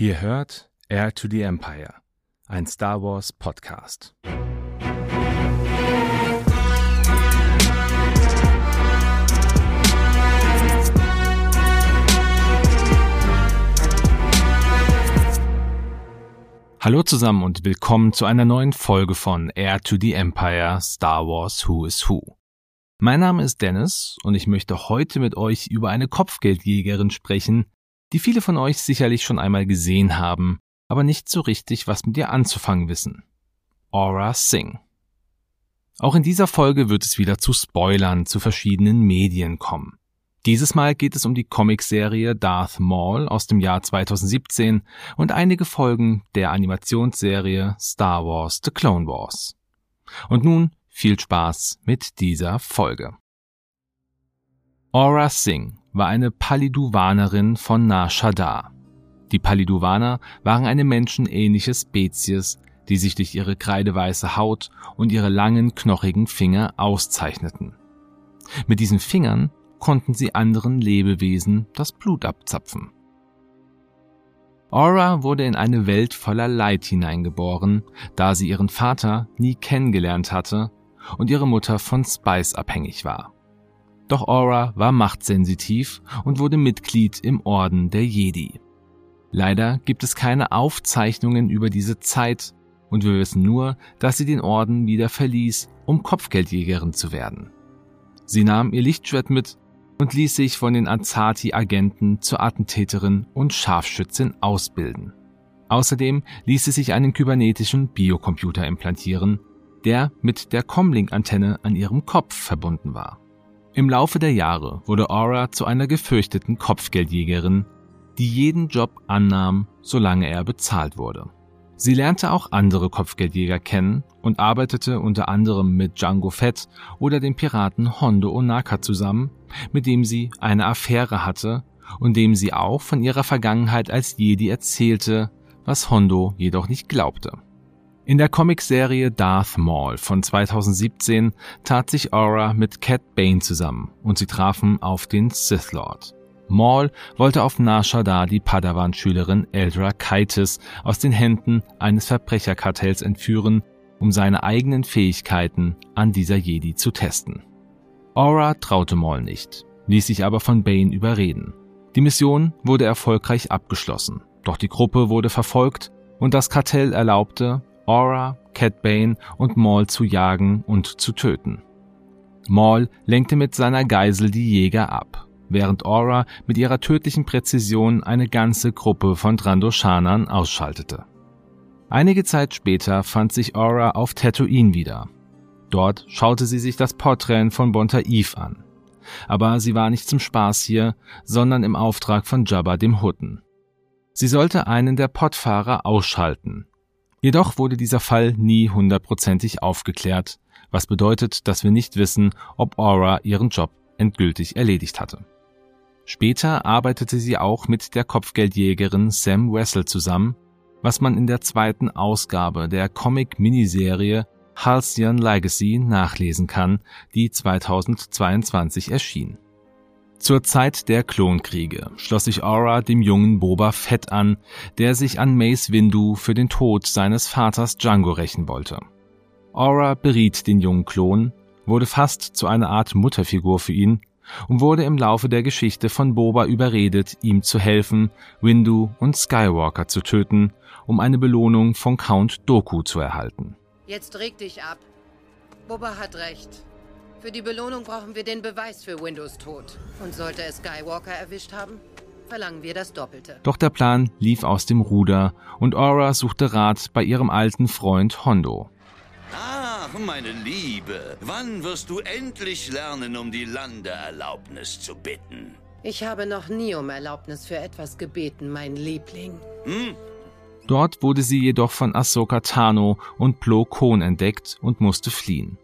Ihr hört Air to the Empire, ein Star Wars Podcast. Hallo zusammen und willkommen zu einer neuen Folge von Air to the Empire Star Wars Who is Who. Mein Name ist Dennis und ich möchte heute mit euch über eine Kopfgeldjägerin sprechen, die viele von euch sicherlich schon einmal gesehen haben, aber nicht so richtig was mit ihr anzufangen wissen. Aura Singh. Auch in dieser Folge wird es wieder zu Spoilern zu verschiedenen Medien kommen. Dieses Mal geht es um die Comicserie Darth Maul aus dem Jahr 2017 und einige Folgen der Animationsserie Star Wars The Clone Wars. Und nun viel Spaß mit dieser Folge. Aura Singh war eine Paliduvanerin von Nar Shaddaa. Die Paliduvaner waren eine menschenähnliche Spezies, die sich durch ihre kreideweiße Haut und ihre langen, knochigen Finger auszeichneten. Mit diesen Fingern konnten sie anderen Lebewesen das Blut abzapfen. Aura wurde in eine Welt voller Leid hineingeboren, da sie ihren Vater nie kennengelernt hatte und ihre Mutter von Spice abhängig war. Doch Aura war machtsensitiv und wurde Mitglied im Orden der Jedi. Leider gibt es keine Aufzeichnungen über diese Zeit und wir wissen nur, dass sie den Orden wieder verließ, um Kopfgeldjägerin zu werden. Sie nahm ihr Lichtschwert mit und ließ sich von den Azati-Agenten zur Attentäterin und Scharfschützin ausbilden. Außerdem ließ sie sich einen kybernetischen Biocomputer implantieren, der mit der Comlink-Antenne an ihrem Kopf verbunden war. Im Laufe der Jahre wurde Aura zu einer gefürchteten Kopfgeldjägerin, die jeden Job annahm, solange er bezahlt wurde. Sie lernte auch andere Kopfgeldjäger kennen und arbeitete unter anderem mit Django Fett oder dem Piraten Hondo Onaka zusammen, mit dem sie eine Affäre hatte und dem sie auch von ihrer Vergangenheit als Jedi erzählte, was Hondo jedoch nicht glaubte. In der Comicserie Darth Maul von 2017 tat sich Aura mit Cat Bane zusammen und sie trafen auf den Sith Lord. Maul wollte auf Nar die Padawan-Schülerin Eldra Kaitis aus den Händen eines Verbrecherkartells entführen, um seine eigenen Fähigkeiten an dieser Jedi zu testen. Aura traute Maul nicht, ließ sich aber von Bane überreden. Die Mission wurde erfolgreich abgeschlossen, doch die Gruppe wurde verfolgt und das Kartell erlaubte, Aura, Cat Bane und Maul zu jagen und zu töten. Maul lenkte mit seiner Geisel die Jäger ab, während Aura mit ihrer tödlichen Präzision eine ganze Gruppe von Drandoshanern ausschaltete. Einige Zeit später fand sich Aura auf Tatooine wieder. Dort schaute sie sich das Porträt von Bonta Eve an. Aber sie war nicht zum Spaß hier, sondern im Auftrag von Jabba dem Hutten. Sie sollte einen der Pottfahrer ausschalten, Jedoch wurde dieser Fall nie hundertprozentig aufgeklärt, was bedeutet, dass wir nicht wissen, ob Aura ihren Job endgültig erledigt hatte. Später arbeitete sie auch mit der Kopfgeldjägerin Sam Wessel zusammen, was man in der zweiten Ausgabe der Comic-Miniserie Halcyon Legacy nachlesen kann, die 2022 erschien. Zur Zeit der Klonkriege schloss sich Aura dem jungen Boba Fett an, der sich an Mace Windu für den Tod seines Vaters Django rächen wollte. Aura beriet den jungen Klon, wurde fast zu einer Art Mutterfigur für ihn und wurde im Laufe der Geschichte von Boba überredet, ihm zu helfen, Windu und Skywalker zu töten, um eine Belohnung von Count Doku zu erhalten. Jetzt reg dich ab. Boba hat recht. Für die Belohnung brauchen wir den Beweis für Windows Tod. Und sollte es Skywalker erwischt haben, verlangen wir das Doppelte. Doch der Plan lief aus dem Ruder und Aura suchte Rat bei ihrem alten Freund Hondo. Ach, meine Liebe, wann wirst du endlich lernen, um die Landeerlaubnis zu bitten? Ich habe noch nie um Erlaubnis für etwas gebeten, mein Liebling. Hm? Dort wurde sie jedoch von Ahsoka Tano und Plo Koon entdeckt und musste fliehen.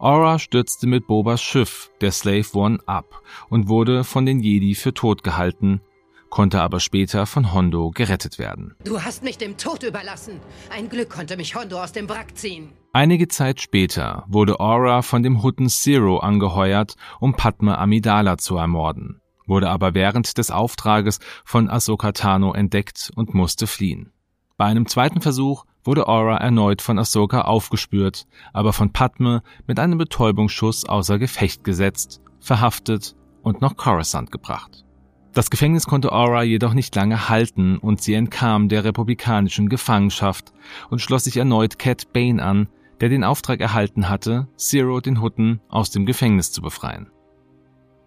Aura stürzte mit Bobas Schiff, der Slave One, ab und wurde von den Jedi für tot gehalten, konnte aber später von Hondo gerettet werden. Du hast mich dem Tod überlassen. Ein Glück konnte mich Hondo aus dem Wrack ziehen. Einige Zeit später wurde Aura von dem Hutten Zero angeheuert, um Padme Amidala zu ermorden, wurde aber während des Auftrages von Ahsoka Tano entdeckt und musste fliehen. Bei einem zweiten Versuch wurde Aura erneut von Ahsoka aufgespürt, aber von Padme mit einem Betäubungsschuss außer Gefecht gesetzt, verhaftet und nach Coruscant gebracht. Das Gefängnis konnte Aura jedoch nicht lange halten und sie entkam der republikanischen Gefangenschaft und schloss sich erneut Cat Bane an, der den Auftrag erhalten hatte, Zero den Hutten aus dem Gefängnis zu befreien.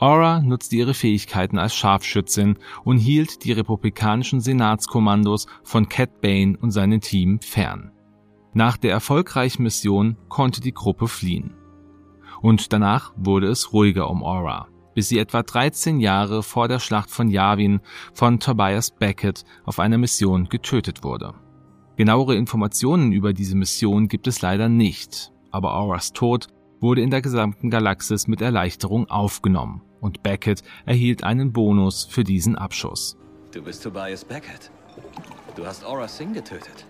Aura nutzte ihre Fähigkeiten als Scharfschützin und hielt die republikanischen Senatskommandos von Cat Bane und seinem Team fern. Nach der erfolgreichen Mission konnte die Gruppe fliehen. Und danach wurde es ruhiger um Aura bis sie etwa 13 Jahre vor der Schlacht von Yavin von Tobias Beckett auf einer Mission getötet wurde. Genauere Informationen über diese Mission gibt es leider nicht, aber Auras Tod wurde in der gesamten Galaxis mit Erleichterung aufgenommen und Beckett erhielt einen Bonus für diesen Abschuss. Du bist Tobias Beckett. Du hast Aura Singh getötet.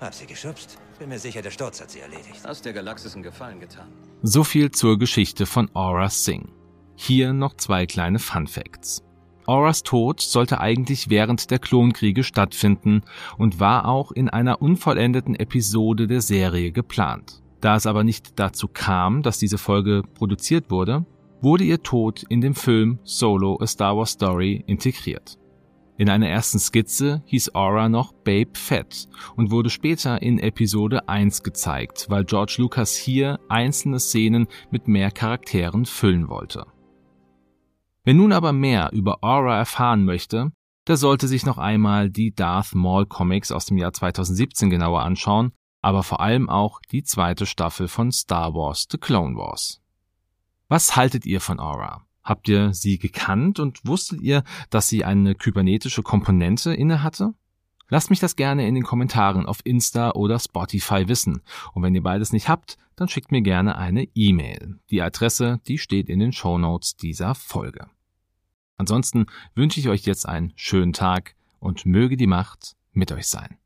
Hab sie geschubst. Bin mir sicher, der Sturz hat sie erledigt. Hast der Galaxis einen Gefallen getan. So viel zur Geschichte von Aura Singh. Hier noch zwei kleine Fun Facts. Auras Tod sollte eigentlich während der Klonkriege stattfinden und war auch in einer unvollendeten Episode der Serie geplant. Da es aber nicht dazu kam, dass diese Folge produziert wurde, wurde ihr Tod in dem Film Solo A Star Wars Story integriert. In einer ersten Skizze hieß Aura noch Babe Fett und wurde später in Episode 1 gezeigt, weil George Lucas hier einzelne Szenen mit mehr Charakteren füllen wollte. Wer nun aber mehr über Aura erfahren möchte, der sollte sich noch einmal die Darth Maul Comics aus dem Jahr 2017 genauer anschauen, aber vor allem auch die zweite Staffel von Star Wars The Clone Wars. Was haltet ihr von Aura? Habt ihr sie gekannt und wusstet ihr, dass sie eine kybernetische Komponente inne hatte? Lasst mich das gerne in den Kommentaren auf Insta oder Spotify wissen. Und wenn ihr beides nicht habt, dann schickt mir gerne eine E-Mail. Die Adresse, die steht in den Show Notes dieser Folge. Ansonsten wünsche ich euch jetzt einen schönen Tag und möge die Macht mit euch sein.